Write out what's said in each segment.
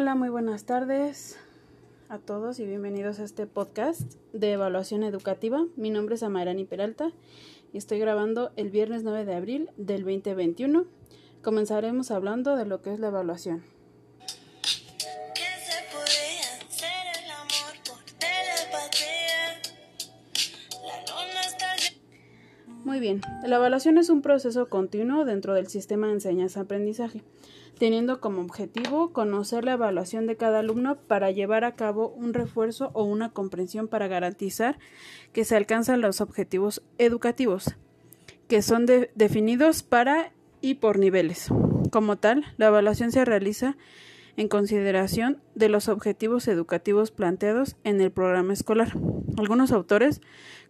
Hola, muy buenas tardes a todos y bienvenidos a este podcast de evaluación educativa. Mi nombre es Amairani Peralta y estoy grabando el viernes 9 de abril del 2021. Comenzaremos hablando de lo que es la evaluación. Muy bien, la evaluación es un proceso continuo dentro del sistema de enseñanza-aprendizaje, teniendo como objetivo conocer la evaluación de cada alumno para llevar a cabo un refuerzo o una comprensión para garantizar que se alcanzan los objetivos educativos, que son definidos para y por niveles. Como tal, la evaluación se realiza en consideración de los objetivos educativos planteados en el programa escolar. Algunos autores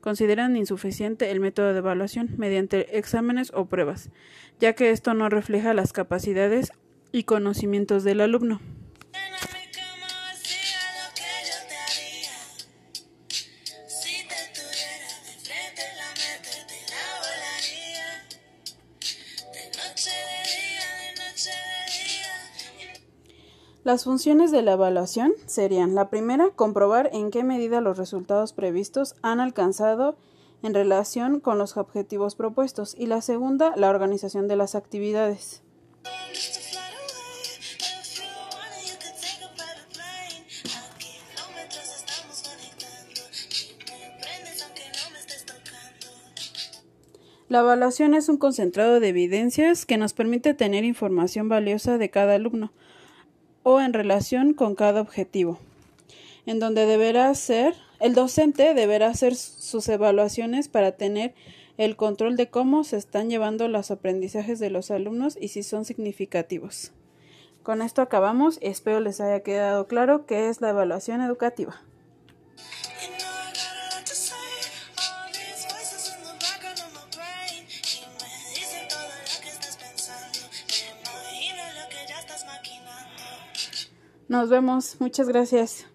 consideran insuficiente el método de evaluación mediante exámenes o pruebas, ya que esto no refleja las capacidades y conocimientos del alumno. Las funciones de la evaluación serían la primera, comprobar en qué medida los resultados previstos han alcanzado en relación con los objetivos propuestos y la segunda, la organización de las actividades. La evaluación es un concentrado de evidencias que nos permite tener información valiosa de cada alumno o en relación con cada objetivo, en donde deberá ser el docente deberá hacer sus evaluaciones para tener el control de cómo se están llevando los aprendizajes de los alumnos y si son significativos. Con esto acabamos espero les haya quedado claro qué es la evaluación educativa. Nos vemos. Muchas gracias.